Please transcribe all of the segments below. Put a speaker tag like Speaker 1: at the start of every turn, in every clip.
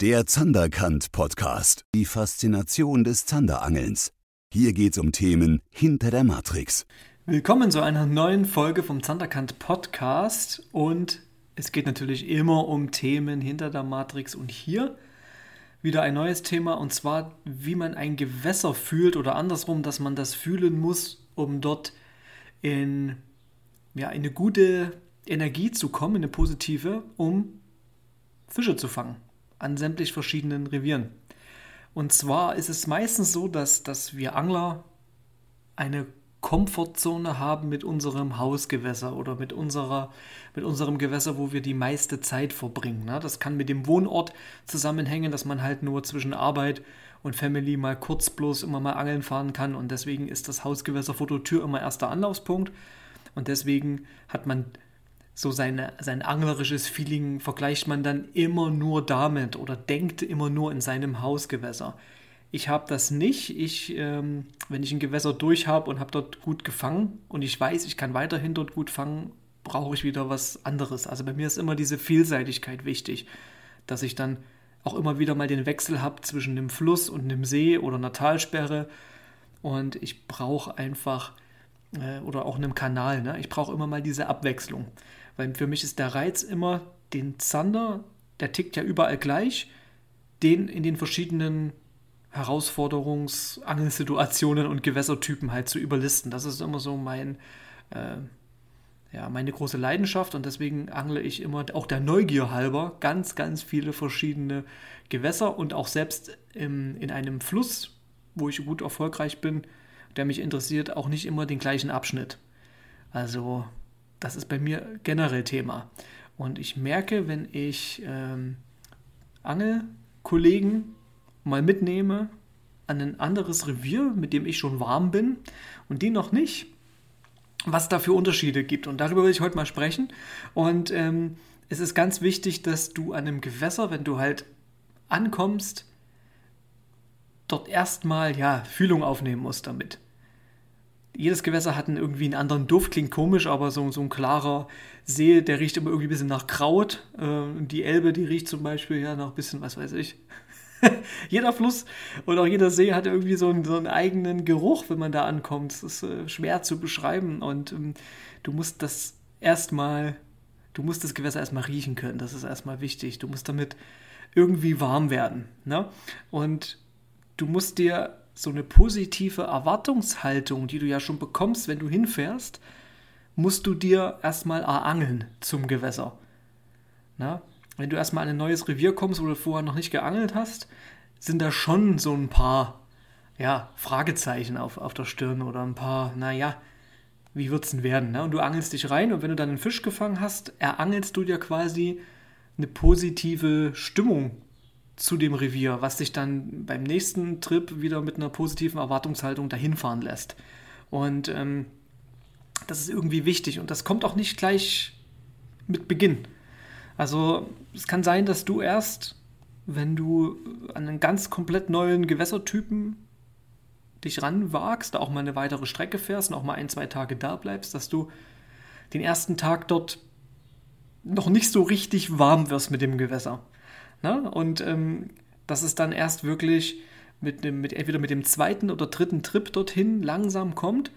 Speaker 1: Der Zanderkant Podcast. Die Faszination des Zanderangelns. Hier geht's um Themen hinter der Matrix.
Speaker 2: Willkommen zu einer neuen Folge vom Zanderkant Podcast und es geht natürlich immer um Themen hinter der Matrix und hier wieder ein neues Thema und zwar, wie man ein Gewässer fühlt oder andersrum, dass man das fühlen muss, um dort in, ja, in eine gute Energie zu kommen, eine positive, um Fische zu fangen an sämtlich verschiedenen Revieren. Und zwar ist es meistens so, dass, dass wir Angler eine Komfortzone haben mit unserem Hausgewässer oder mit, unserer, mit unserem Gewässer, wo wir die meiste Zeit verbringen. Ne? Das kann mit dem Wohnort zusammenhängen, dass man halt nur zwischen Arbeit und Family mal kurz bloß immer mal angeln fahren kann und deswegen ist das Hausgewässer vor der Tür immer erster Anlaufspunkt und deswegen hat man so seine, sein anglerisches Feeling vergleicht man dann immer nur damit oder denkt immer nur in seinem Hausgewässer. Ich habe das nicht. Ich, ähm, wenn ich ein Gewässer durch habe und habe dort gut gefangen und ich weiß, ich kann weiterhin dort gut fangen, brauche ich wieder was anderes. Also bei mir ist immer diese Vielseitigkeit wichtig, dass ich dann auch immer wieder mal den Wechsel habe zwischen dem Fluss und dem See oder einer Talsperre. Und ich brauche einfach, äh, oder auch einem Kanal, ne? ich brauche immer mal diese Abwechslung. Weil für mich ist der Reiz immer, den Zander, der tickt ja überall gleich, den in den verschiedenen Herausforderungs-, Angelsituationen und Gewässertypen halt zu überlisten. Das ist immer so mein, äh, ja, meine große Leidenschaft und deswegen angle ich immer, auch der Neugier halber, ganz, ganz viele verschiedene Gewässer und auch selbst im, in einem Fluss, wo ich gut erfolgreich bin, der mich interessiert, auch nicht immer den gleichen Abschnitt. Also das ist bei mir generell Thema. Und ich merke, wenn ich ähm, Angelkollegen mal mitnehme an ein anderes Revier, mit dem ich schon warm bin und die noch nicht, was da für Unterschiede gibt. Und darüber will ich heute mal sprechen. Und ähm, es ist ganz wichtig, dass du an einem Gewässer, wenn du halt ankommst, dort erstmal ja Fühlung aufnehmen musst damit jedes Gewässer hat einen, irgendwie einen anderen Duft, klingt komisch, aber so, so ein klarer See, der riecht immer irgendwie ein bisschen nach Kraut. Äh, die Elbe, die riecht zum Beispiel ja nach ein bisschen, was weiß ich. jeder Fluss und auch jeder See hat irgendwie so einen, so einen eigenen Geruch, wenn man da ankommt. Das ist äh, schwer zu beschreiben und ähm, du musst das erstmal, du musst das Gewässer erstmal riechen können. Das ist erstmal wichtig. Du musst damit irgendwie warm werden. Ne? Und du musst dir so eine positive Erwartungshaltung, die du ja schon bekommst, wenn du hinfährst, musst du dir erstmal erangeln zum Gewässer. Na? Wenn du erstmal an ein neues Revier kommst, wo du vorher noch nicht geangelt hast, sind da schon so ein paar ja, Fragezeichen auf, auf der Stirn oder ein paar, naja, wie wird es denn werden? Ne? Und du angelst dich rein und wenn du dann einen Fisch gefangen hast, erangelst du dir quasi eine positive Stimmung zu dem Revier, was dich dann beim nächsten Trip wieder mit einer positiven Erwartungshaltung dahin fahren lässt. Und ähm, das ist irgendwie wichtig und das kommt auch nicht gleich mit Beginn. Also es kann sein, dass du erst, wenn du an einen ganz komplett neuen Gewässertypen dich ranwagst, auch mal eine weitere Strecke fährst und auch mal ein, zwei Tage da bleibst, dass du den ersten Tag dort noch nicht so richtig warm wirst mit dem Gewässer. Ne? Und ähm, dass es dann erst wirklich mit, dem, mit entweder mit dem zweiten oder dritten Trip dorthin langsam kommt.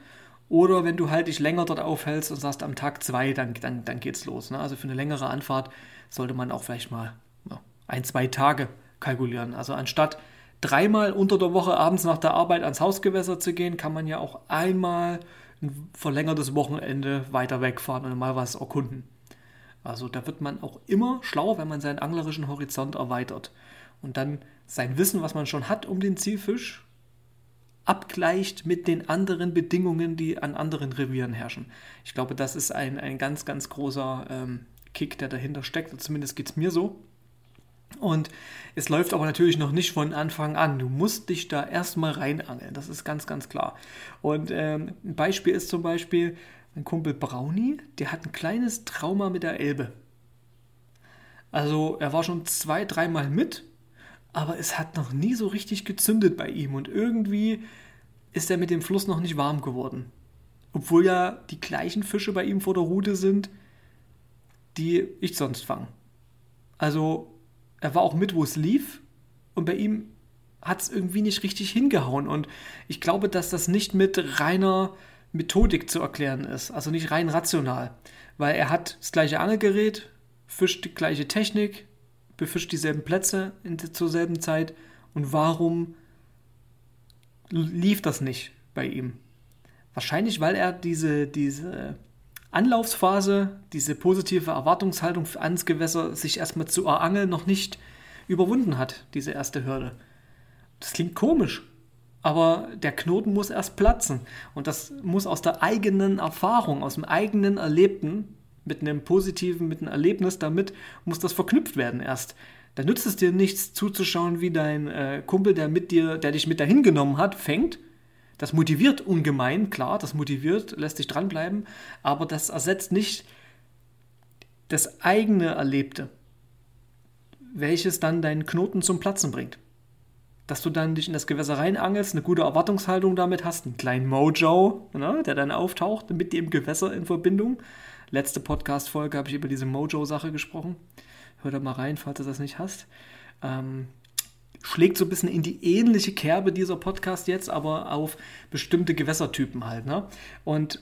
Speaker 2: Oder wenn du halt dich länger dort aufhältst und sagst am Tag zwei, dann, dann, dann geht's los. Ne? Also für eine längere Anfahrt sollte man auch vielleicht mal ja, ein, zwei Tage kalkulieren. Also anstatt dreimal unter der Woche abends nach der Arbeit ans Hausgewässer zu gehen, kann man ja auch einmal ein verlängertes Wochenende weiter wegfahren und mal was erkunden. Also da wird man auch immer schlauer, wenn man seinen anglerischen Horizont erweitert und dann sein Wissen, was man schon hat um den Zielfisch, abgleicht mit den anderen Bedingungen, die an anderen Revieren herrschen. Ich glaube, das ist ein, ein ganz, ganz großer ähm, Kick, der dahinter steckt. Zumindest geht es mir so. Und es läuft aber natürlich noch nicht von Anfang an. Du musst dich da erstmal reinangeln. Das ist ganz, ganz klar. Und ähm, ein Beispiel ist zum Beispiel, mein Kumpel Brownie, der hat ein kleines Trauma mit der Elbe. Also er war schon zwei, dreimal mit, aber es hat noch nie so richtig gezündet bei ihm und irgendwie ist er mit dem Fluss noch nicht warm geworden. Obwohl ja die gleichen Fische bei ihm vor der Route sind, die ich sonst fange. Also er war auch mit, wo es lief. Und bei ihm hat es irgendwie nicht richtig hingehauen. Und ich glaube, dass das nicht mit reiner Methodik zu erklären ist. Also nicht rein rational. Weil er hat das gleiche Angelgerät, fischt die gleiche Technik, befischt dieselben Plätze in, zur selben Zeit. Und warum lief das nicht bei ihm? Wahrscheinlich, weil er diese, diese Anlaufphase, diese positive Erwartungshaltung ans Gewässer, sich erstmal zu erangeln, noch nicht überwunden hat, diese erste Hürde. Das klingt komisch, aber der Knoten muss erst platzen. Und das muss aus der eigenen Erfahrung, aus dem eigenen Erlebten, mit einem positiven, mit einem Erlebnis damit, muss das verknüpft werden erst. Da nützt es dir nichts zuzuschauen, wie dein äh, Kumpel, der mit dir, der dich mit dahin genommen hat, fängt das motiviert ungemein, klar, das motiviert, lässt sich dranbleiben, aber das ersetzt nicht das eigene Erlebte, welches dann deinen Knoten zum Platzen bringt. Dass du dann dich in das Gewässer reinangelst, eine gute Erwartungshaltung damit hast, einen kleinen Mojo, ne, der dann auftaucht mit dem Gewässer in Verbindung. Letzte Podcast-Folge habe ich über diese Mojo-Sache gesprochen. Hör da mal rein, falls du das nicht hast. Ähm, schlägt so ein bisschen in die ähnliche Kerbe dieser Podcast jetzt, aber auf bestimmte Gewässertypen halt. Ne? Und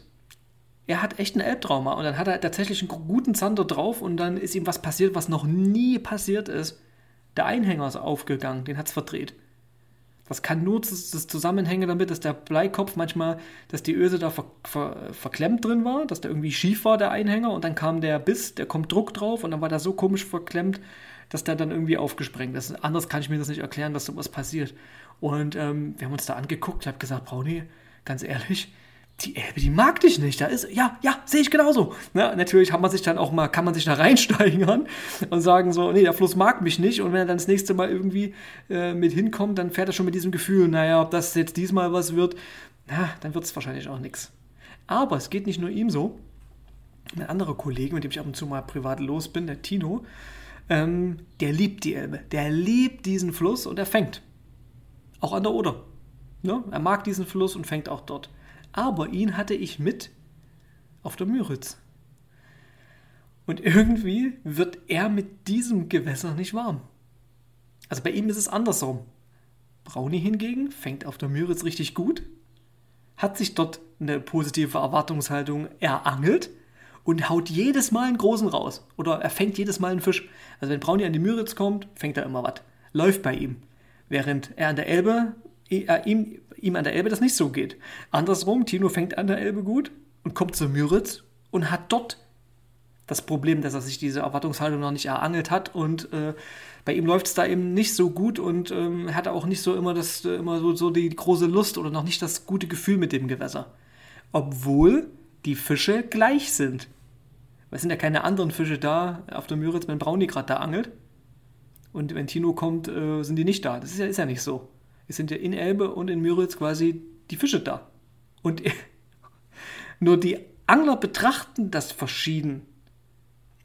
Speaker 2: er hat echt ein Elbtrauma und dann hat er tatsächlich einen guten Zander drauf und dann ist ihm was passiert, was noch nie passiert ist. Der Einhänger ist aufgegangen, den hat es verdreht. Das kann nur das, das damit, dass der Bleikopf manchmal, dass die Öse da ver, ver, verklemmt drin war, dass der irgendwie schief war, der Einhänger, und dann kam der Biss, der kommt Druck drauf und dann war der so komisch verklemmt, dass der dann irgendwie aufgesprengt ist. Anders kann ich mir das nicht erklären, dass sowas passiert. Und ähm, wir haben uns da angeguckt, ich habe gesagt, Brauni, ganz ehrlich, die Elbe, die mag dich nicht. Da ist, ja, ja, sehe ich genauso. Ja, natürlich hat man sich dann auch mal, kann man sich da reinsteigern und sagen so, nee, der Fluss mag mich nicht. Und wenn er dann das nächste Mal irgendwie äh, mit hinkommt, dann fährt er schon mit diesem Gefühl, naja, ob das jetzt diesmal was wird, na, dann wird es wahrscheinlich auch nichts. Aber es geht nicht nur ihm so. Ein anderer Kollege, mit dem ich ab und zu mal privat los bin, der Tino, ähm, der liebt die Elbe. Der liebt diesen Fluss und er fängt. Auch an der Oder. Ne? Er mag diesen Fluss und fängt auch dort. Aber ihn hatte ich mit auf der Müritz. Und irgendwie wird er mit diesem Gewässer nicht warm. Also bei ihm ist es andersrum. Brauni hingegen fängt auf der Müritz richtig gut, hat sich dort eine positive Erwartungshaltung erangelt und haut jedes Mal einen großen raus. Oder er fängt jedes Mal einen Fisch. Also wenn Brownie an die Müritz kommt, fängt er immer was. Läuft bei ihm. Während er an der Elbe, äh, ihm, ihm an der Elbe das nicht so geht. Andersrum, Tino fängt an der Elbe gut und kommt zur Müritz und hat dort das Problem, dass er sich diese Erwartungshaltung noch nicht erangelt hat und äh, bei ihm läuft es da eben nicht so gut und ähm, hat auch nicht so immer das äh, immer so, so die große Lust oder noch nicht das gute Gefühl mit dem Gewässer. Obwohl die Fische gleich sind. Es sind ja keine anderen Fische da auf der Müritz, wenn Brownie gerade da angelt. Und wenn Tino kommt, äh, sind die nicht da. Das ist ja, ist ja nicht so. Es sind ja in Elbe und in Müritz quasi die Fische da. Und nur die Angler betrachten das verschieden.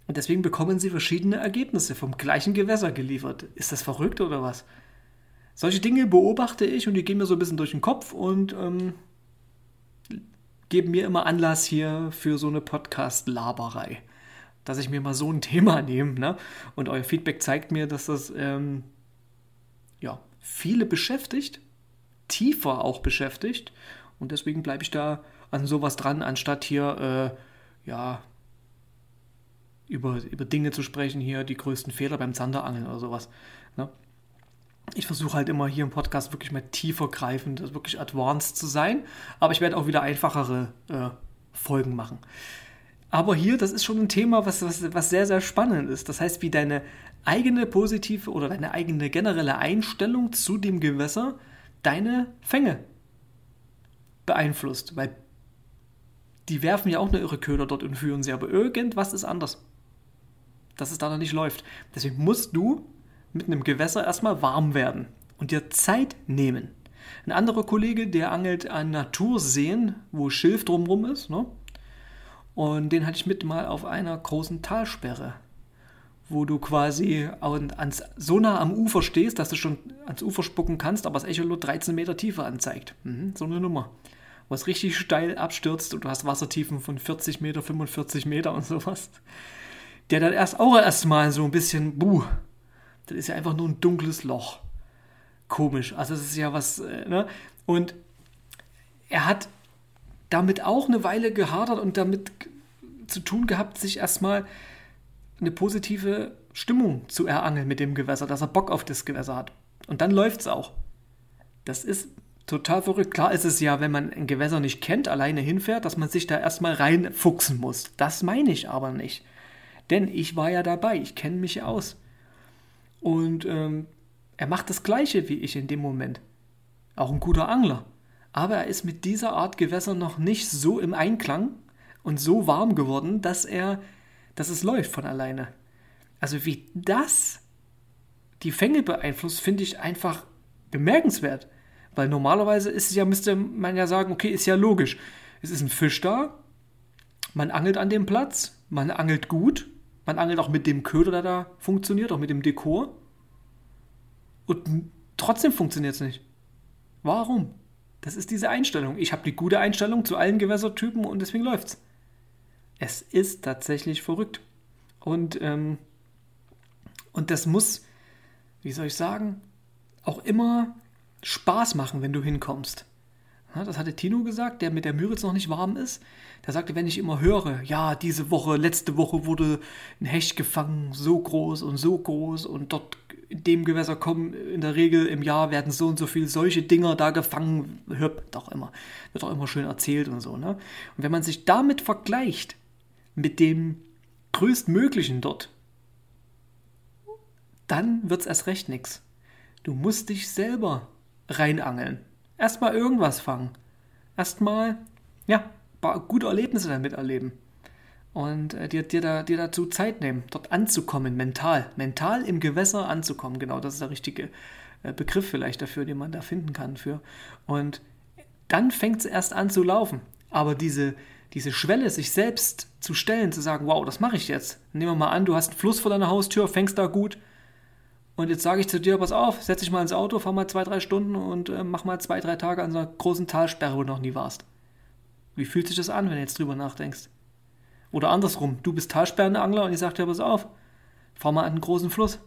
Speaker 2: Und deswegen bekommen sie verschiedene Ergebnisse vom gleichen Gewässer geliefert. Ist das verrückt oder was? Solche Dinge beobachte ich und die gehen mir so ein bisschen durch den Kopf und ähm, geben mir immer Anlass hier für so eine Podcast-Laberei. Dass ich mir mal so ein Thema nehme. Ne? Und euer Feedback zeigt mir, dass das ähm, ja, viele beschäftigt, tiefer auch beschäftigt. Und deswegen bleibe ich da an sowas dran, anstatt hier äh, ja, über, über Dinge zu sprechen, hier die größten Fehler beim Zanderangeln oder sowas. Ne? ich versuche halt immer hier im Podcast wirklich mal tiefer greifend, also wirklich advanced zu sein. Aber ich werde auch wieder einfachere äh, Folgen machen. Aber hier, das ist schon ein Thema, was, was, was sehr, sehr spannend ist. Das heißt, wie deine eigene positive oder deine eigene generelle Einstellung zu dem Gewässer deine Fänge beeinflusst. Weil die werfen ja auch nur ihre Köder dort und führen sie, aber irgendwas ist anders. Dass es da noch nicht läuft. Deswegen musst du mit einem Gewässer erstmal warm werden und dir Zeit nehmen. Ein anderer Kollege, der angelt an Naturseen, wo Schilf drumherum ist, ne? Und den hatte ich mit mal auf einer großen Talsperre, wo du quasi ans, so nah am Ufer stehst, dass du schon ans Ufer spucken kannst, aber das Echolot 13 Meter Tiefe anzeigt. Mhm, so eine Nummer. Wo es richtig steil abstürzt und du hast Wassertiefen von 40 Meter, 45 Meter und sowas. Der dann erst auch erstmal so ein bisschen, buh, Das ist ja einfach nur ein dunkles Loch. Komisch. Also es ist ja was, äh, ne? Und er hat damit auch eine Weile gehadert und damit zu tun gehabt, sich erstmal eine positive Stimmung zu erangeln mit dem Gewässer, dass er Bock auf das Gewässer hat. Und dann läuft es auch. Das ist total verrückt. Klar ist es ja, wenn man ein Gewässer nicht kennt, alleine hinfährt, dass man sich da erstmal reinfuchsen muss. Das meine ich aber nicht. Denn ich war ja dabei, ich kenne mich aus. Und ähm, er macht das Gleiche wie ich in dem Moment. Auch ein guter Angler. Aber er ist mit dieser Art Gewässer noch nicht so im Einklang und so warm geworden, dass er, dass es läuft von alleine. Also wie das die Fänge beeinflusst, finde ich einfach bemerkenswert. Weil normalerweise ist es ja, müsste man ja sagen, okay, ist ja logisch. Es ist ein Fisch da, man angelt an dem Platz, man angelt gut, man angelt auch mit dem Köder, der da funktioniert, auch mit dem Dekor. Und trotzdem funktioniert es nicht. Warum? Das ist diese Einstellung. Ich habe die gute Einstellung zu allen Gewässertypen und deswegen läuft's. Es ist tatsächlich verrückt. Und, ähm, und das muss, wie soll ich sagen, auch immer Spaß machen, wenn du hinkommst. Das hatte Tino gesagt, der mit der Müritz noch nicht warm ist. Der sagte, wenn ich immer höre, ja, diese Woche, letzte Woche wurde ein Hecht gefangen, so groß und so groß und dort in dem Gewässer kommen in der Regel im Jahr werden so und so viele solche Dinger da gefangen, hört doch immer, wird auch immer schön erzählt und so. Ne? Und wenn man sich damit vergleicht, mit dem größtmöglichen dort, dann wird es erst recht nichts. Du musst dich selber reinangeln. Erstmal irgendwas fangen. Erstmal, ja, gute Erlebnisse damit erleben. Und äh, dir, dir, da, dir dazu Zeit nehmen, dort anzukommen, mental. Mental im Gewässer anzukommen. Genau, das ist der richtige äh, Begriff vielleicht dafür, den man da finden kann. Für. Und dann fängt es erst an zu laufen. Aber diese, diese Schwelle, sich selbst zu stellen, zu sagen, wow, das mache ich jetzt. Nehmen wir mal an, du hast einen Fluss vor deiner Haustür, fängst da gut, und jetzt sage ich zu dir, pass auf, setz dich mal ins Auto, fahr mal zwei, drei Stunden und äh, mach mal zwei, drei Tage an so einer großen Talsperre, wo du noch nie warst. Wie fühlt sich das an, wenn du jetzt drüber nachdenkst? Oder andersrum, du bist Talsperrenangler und ich sage dir, pass auf, fahr mal an einen großen Fluss.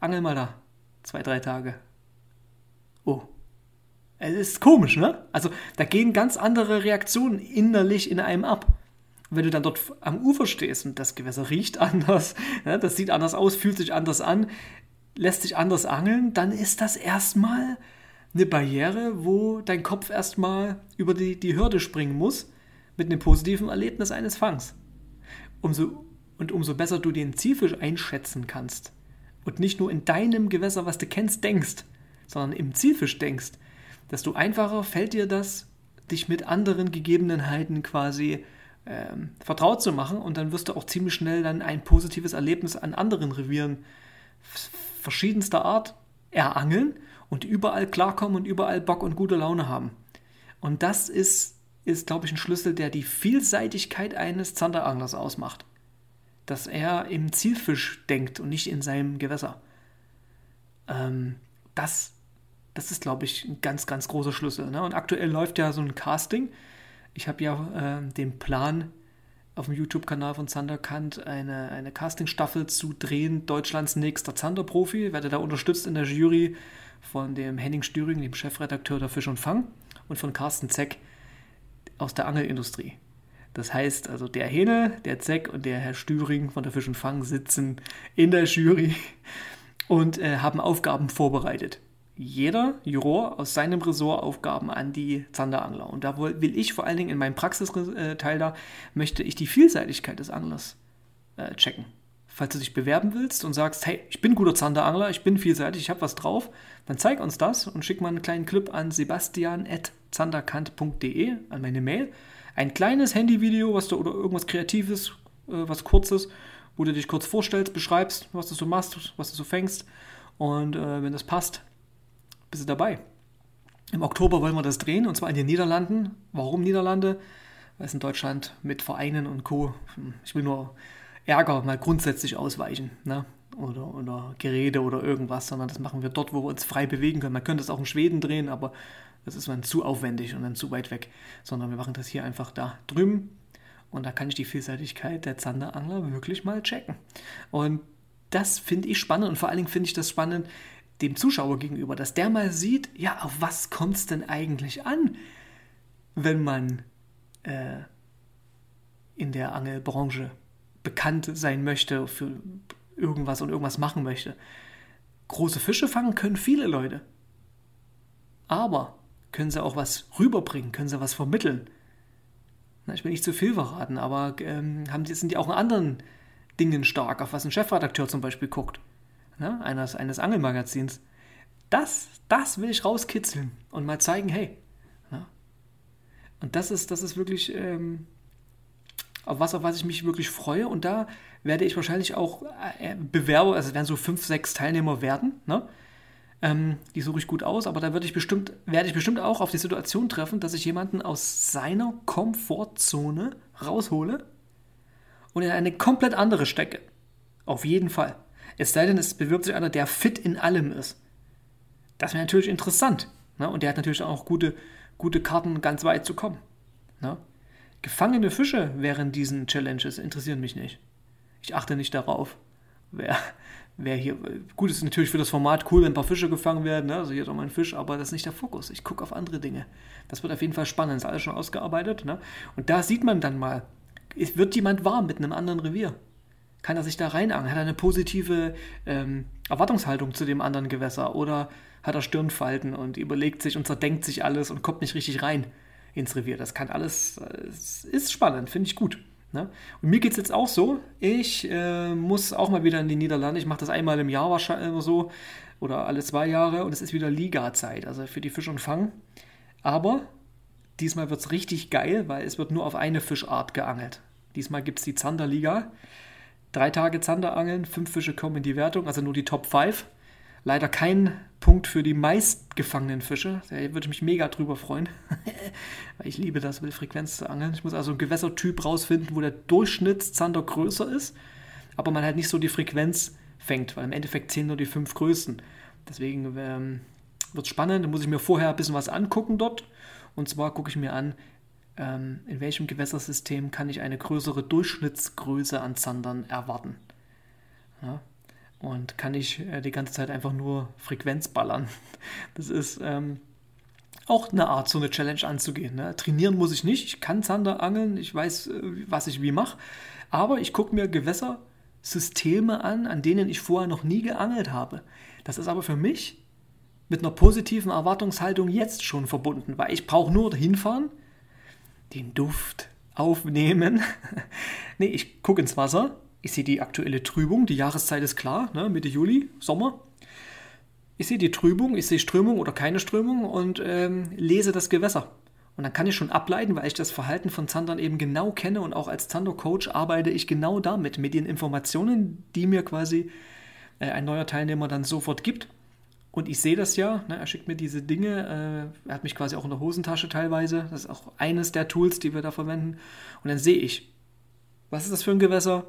Speaker 2: Angel mal da. Zwei, drei Tage. Oh. Es ist komisch, ne? Also da gehen ganz andere Reaktionen innerlich in einem ab wenn du dann dort am Ufer stehst und das Gewässer riecht anders, ja, das sieht anders aus, fühlt sich anders an, lässt sich anders angeln, dann ist das erstmal eine Barriere, wo dein Kopf erstmal über die, die Hürde springen muss mit einem positiven Erlebnis eines Fangs. Umso, und umso besser du den Zielfisch einschätzen kannst und nicht nur in deinem Gewässer, was du kennst, denkst, sondern im Zielfisch denkst, desto einfacher fällt dir das, dich mit anderen Gegebenheiten quasi ähm, vertraut zu machen und dann wirst du auch ziemlich schnell dann ein positives Erlebnis an anderen Revieren verschiedenster Art erangeln und überall klarkommen und überall Bock und gute Laune haben. Und das ist, ist glaube ich, ein Schlüssel, der die Vielseitigkeit eines Zanderanglers ausmacht. Dass er im Zielfisch denkt und nicht in seinem Gewässer. Ähm, das, das ist, glaube ich, ein ganz, ganz großer Schlüssel. Ne? Und aktuell läuft ja so ein Casting ich habe ja äh, den Plan, auf dem YouTube-Kanal von Zanderkant eine, eine Casting-Staffel zu drehen, Deutschlands nächster Zander-Profi. Werde da unterstützt in der Jury von dem Henning Stüring, dem Chefredakteur der Fisch und Fang, und von Carsten Zeck aus der Angelindustrie. Das heißt also, der Hähne, der Zeck und der Herr Stüring von der Fisch und Fang sitzen in der Jury und äh, haben Aufgaben vorbereitet jeder Juror aus seinem Ressort Aufgaben an die Zanderangler. Und da will ich vor allen Dingen in meinem Praxisteil da, möchte ich die Vielseitigkeit des Anglers äh, checken. Falls du dich bewerben willst und sagst, hey, ich bin guter Zanderangler, ich bin vielseitig, ich habe was drauf, dann zeig uns das und schick mal einen kleinen Clip an sebastian.zanderkant.de, an meine Mail. Ein kleines Handyvideo, was du oder irgendwas Kreatives, äh, was Kurzes, wo du dich kurz vorstellst, beschreibst, was du so machst, was du so fängst. Und äh, wenn das passt, bist du dabei. Im Oktober wollen wir das drehen und zwar in den Niederlanden. Warum Niederlande? Weil es in Deutschland mit Vereinen und Co. Ich will nur Ärger mal grundsätzlich ausweichen. Ne? Oder, oder Gerede oder irgendwas, sondern das machen wir dort, wo wir uns frei bewegen können. Man könnte es auch in Schweden drehen, aber das ist dann zu aufwendig und dann zu weit weg. Sondern wir machen das hier einfach da drüben und da kann ich die Vielseitigkeit der Zanderangler wirklich mal checken. Und das finde ich spannend und vor allen Dingen finde ich das spannend dem Zuschauer gegenüber, dass der mal sieht, ja, auf was kommt es denn eigentlich an, wenn man äh, in der Angelbranche bekannt sein möchte für irgendwas und irgendwas machen möchte. Große Fische fangen können viele Leute. Aber können sie auch was rüberbringen, können sie was vermitteln. Na, ich will nicht zu viel verraten, aber ähm, haben die, sind die auch in anderen Dingen stark, auf was ein Chefredakteur zum Beispiel guckt, ne? eines, eines Angelmagazins. Das, das will ich rauskitzeln und mal zeigen, hey. Ne? Und das ist, das ist wirklich ähm, auf was, auf was ich mich wirklich freue. Und da werde ich wahrscheinlich auch äh, Bewerber, also es werden so fünf, sechs Teilnehmer werden, ne? Ähm, die suche ich gut aus, aber da werde ich bestimmt, werde ich bestimmt auch auf die Situation treffen, dass ich jemanden aus seiner Komfortzone raushole und in eine komplett andere stecke. Auf jeden Fall. Es sei denn, es bewirbt sich einer, der fit in allem ist. Das wäre natürlich interessant. Ne? Und der hat natürlich auch gute, gute Karten, ganz weit zu kommen. Ne? Gefangene Fische während diesen Challenges interessieren mich nicht. Ich achte nicht darauf, wer, wer hier. Gut, ist natürlich für das Format cool, wenn ein paar Fische gefangen werden, ne? also hier ist auch mal ein Fisch, aber das ist nicht der Fokus. Ich gucke auf andere Dinge. Das wird auf jeden Fall spannend, ist alles schon ausgearbeitet. Ne? Und da sieht man dann mal, wird jemand warm mit einem anderen Revier? Kann er sich da reinangeln? Hat er eine positive ähm, Erwartungshaltung zu dem anderen Gewässer? Oder hat er Stirnfalten und überlegt sich und zerdenkt sich alles und kommt nicht richtig rein ins Revier? Das kann alles, es ist spannend, finde ich gut. Ne? Und mir geht es jetzt auch so, ich äh, muss auch mal wieder in die Niederlande. Ich mache das einmal im Jahr wahrscheinlich immer so oder alle zwei Jahre und es ist wieder Liga-Zeit, also für die Fisch und Fang. Aber diesmal wird es richtig geil, weil es wird nur auf eine Fischart geangelt. Diesmal gibt es die Zanderliga. Drei Tage Zanderangeln, fünf Fische kommen in die Wertung, also nur die Top 5. Leider kein Punkt für die meistgefangenen Fische. Da würde ich mich mega drüber freuen. Weil ich liebe das, mit Frequenz zu angeln. Ich muss also einen Gewässertyp rausfinden, wo der Durchschnittszander größer ist, aber man halt nicht so die Frequenz fängt, weil im Endeffekt zählen nur die fünf größten. Deswegen ähm, wird es spannend. Da muss ich mir vorher ein bisschen was angucken dort. Und zwar gucke ich mir an, ähm, in welchem Gewässersystem kann ich eine größere Durchschnittsgröße an Zandern erwarten. Ja, und kann ich äh, die ganze Zeit einfach nur Frequenz ballern. Das ist ähm, auch eine Art, so eine Challenge anzugehen. Ne? Trainieren muss ich nicht, ich kann Zander angeln, ich weiß, äh, was ich wie mache, aber ich gucke mir Gewässersysteme an, an denen ich vorher noch nie geangelt habe. Das ist aber für mich mit einer positiven Erwartungshaltung jetzt schon verbunden, weil ich brauche nur hinfahren, den Duft aufnehmen. nee, ich gucke ins Wasser, ich sehe die aktuelle Trübung, die Jahreszeit ist klar, ne, Mitte Juli, Sommer. Ich sehe die Trübung, ich sehe Strömung oder keine Strömung und ähm, lese das Gewässer. Und dann kann ich schon ableiten, weil ich das Verhalten von Zandern eben genau kenne und auch als Zander-Coach arbeite ich genau damit, mit den Informationen, die mir quasi äh, ein neuer Teilnehmer dann sofort gibt. Und ich sehe das ja, ne, er schickt mir diese Dinge, äh, er hat mich quasi auch in der Hosentasche teilweise, das ist auch eines der Tools, die wir da verwenden. Und dann sehe ich, was ist das für ein Gewässer,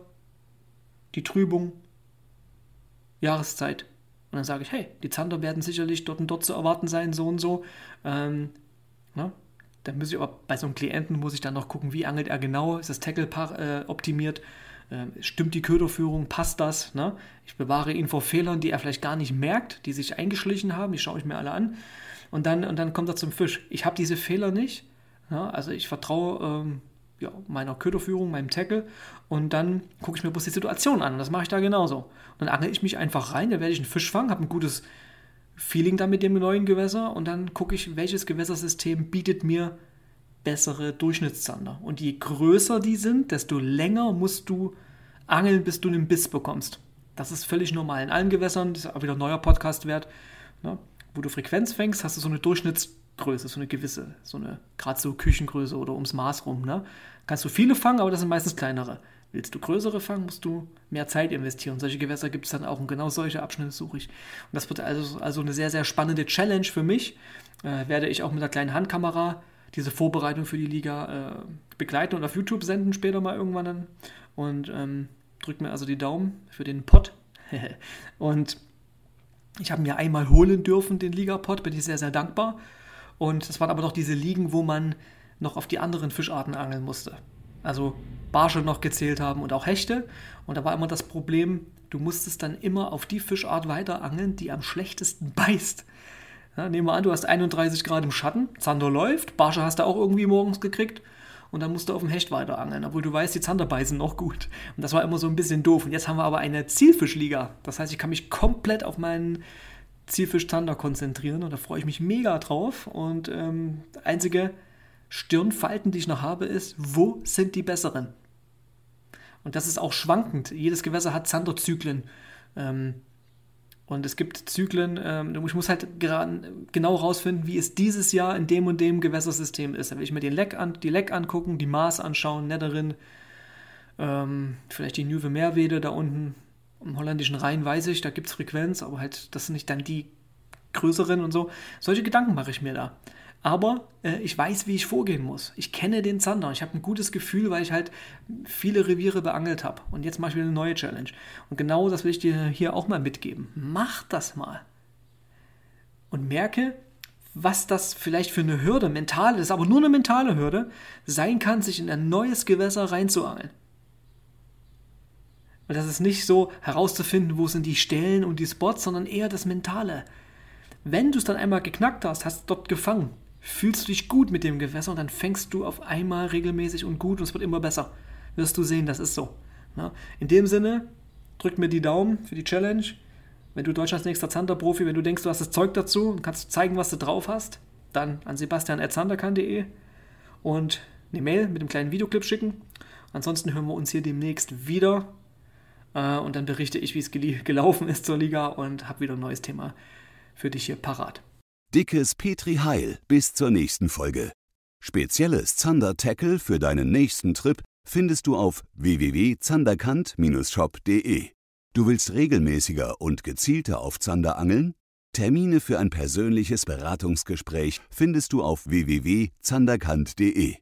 Speaker 2: die Trübung, Jahreszeit. Und dann sage ich, hey, die Zander werden sicherlich dort und dort zu erwarten sein, so und so. Ähm, ne? Dann muss ich aber bei so einem Klienten muss ich dann noch gucken, wie angelt er genau, ist das Tackle äh, optimiert, stimmt die Köderführung, passt das. Ne? Ich bewahre ihn vor Fehlern, die er vielleicht gar nicht merkt, die sich eingeschlichen haben, die schaue ich mir alle an. Und dann, und dann kommt er zum Fisch. Ich habe diese Fehler nicht. Ja? Also ich vertraue ähm, ja, meiner Köderführung, meinem Tackle und dann gucke ich mir bloß die Situation an. Und das mache ich da genauso. Und dann angel ich mich einfach rein, da werde ich einen Fisch fangen, habe ein gutes Feeling da mit dem neuen Gewässer und dann gucke ich, welches Gewässersystem bietet mir bessere Durchschnittszander. Und je größer die sind, desto länger musst du angeln, bis du einen Biss bekommst. Das ist völlig normal. In allen Gewässern, das ist auch wieder ein neuer Podcast wert, ne? wo du Frequenz fängst, hast du so eine Durchschnittsgröße, so eine gewisse, so eine gerade so Küchengröße oder ums Maß rum. Ne? kannst du viele fangen, aber das sind meistens kleinere. Willst du größere fangen, musst du mehr Zeit investieren. Solche Gewässer gibt es dann auch und genau solche Abschnitte suche ich. Und das wird also, also eine sehr, sehr spannende Challenge für mich. Äh, werde ich auch mit einer kleinen Handkamera diese Vorbereitung für die Liga äh, begleiten und auf YouTube senden später mal irgendwann dann. Und ähm, drückt mir also die Daumen für den Pod. und ich habe mir einmal holen dürfen, den Liga-Pod, bin ich sehr, sehr dankbar. Und das waren aber noch diese Ligen, wo man noch auf die anderen Fischarten angeln musste. Also Barsche noch gezählt haben und auch Hechte. Und da war immer das Problem, du musstest dann immer auf die Fischart weiter angeln, die am schlechtesten beißt. Ja, nehmen wir an, du hast 31 Grad im Schatten, Zander läuft, Barsche hast du auch irgendwie morgens gekriegt und dann musst du auf dem Hecht weiter angeln, obwohl du weißt, die Zander beißen noch gut. Und das war immer so ein bisschen doof. Und jetzt haben wir aber eine Zielfischliga. Das heißt, ich kann mich komplett auf meinen Zielfisch-Zander konzentrieren und da freue ich mich mega drauf. Und ähm, einzige Stirnfalten, die ich noch habe, ist, wo sind die besseren? Und das ist auch schwankend. Jedes Gewässer hat Zanderzyklen. Ähm, und es gibt Zyklen, ähm, ich muss halt genau rausfinden, wie es dieses Jahr in dem und dem Gewässersystem ist. Da will ich mir den Leck an, die Leck angucken, die Maß anschauen, Netterin, ähm, vielleicht die Nüwe Meerwede da unten. Im holländischen Rhein weiß ich, da gibt es Frequenz, aber halt, das sind nicht dann die größeren und so. Solche Gedanken mache ich mir da aber äh, ich weiß, wie ich vorgehen muss. Ich kenne den Zander. Ich habe ein gutes Gefühl, weil ich halt viele Reviere beangelt habe. Und jetzt mache ich wieder eine neue Challenge. Und genau das will ich dir hier auch mal mitgeben. Mach das mal. Und merke, was das vielleicht für eine Hürde, mentale, das ist aber nur eine mentale Hürde, sein kann, sich in ein neues Gewässer reinzuangeln. Und das ist nicht so herauszufinden, wo sind die Stellen und die Spots, sondern eher das Mentale. Wenn du es dann einmal geknackt hast, hast du dort gefangen, fühlst du dich gut mit dem Gewässer und dann fängst du auf einmal regelmäßig und gut und es wird immer besser. Wirst du sehen, das ist so. Ja, in dem Sinne, drück mir die Daumen für die Challenge. Wenn du Deutschlands nächster Zander-Profi, wenn du denkst, du hast das Zeug dazu und kannst zeigen, was du drauf hast, dann an sebastian.zanderkan.de und eine Mail mit einem kleinen Videoclip schicken. Ansonsten hören wir uns hier demnächst wieder äh, und dann berichte ich, wie es gelaufen ist zur Liga und habe wieder ein neues Thema für dich hier parat.
Speaker 1: Dickes Petri Heil bis zur nächsten Folge. Spezielles Zander-Tackle für deinen nächsten Trip findest du auf www.zanderkant-shop.de. Du willst regelmäßiger und gezielter auf Zander angeln? Termine für ein persönliches Beratungsgespräch findest du auf www.zanderkant.de.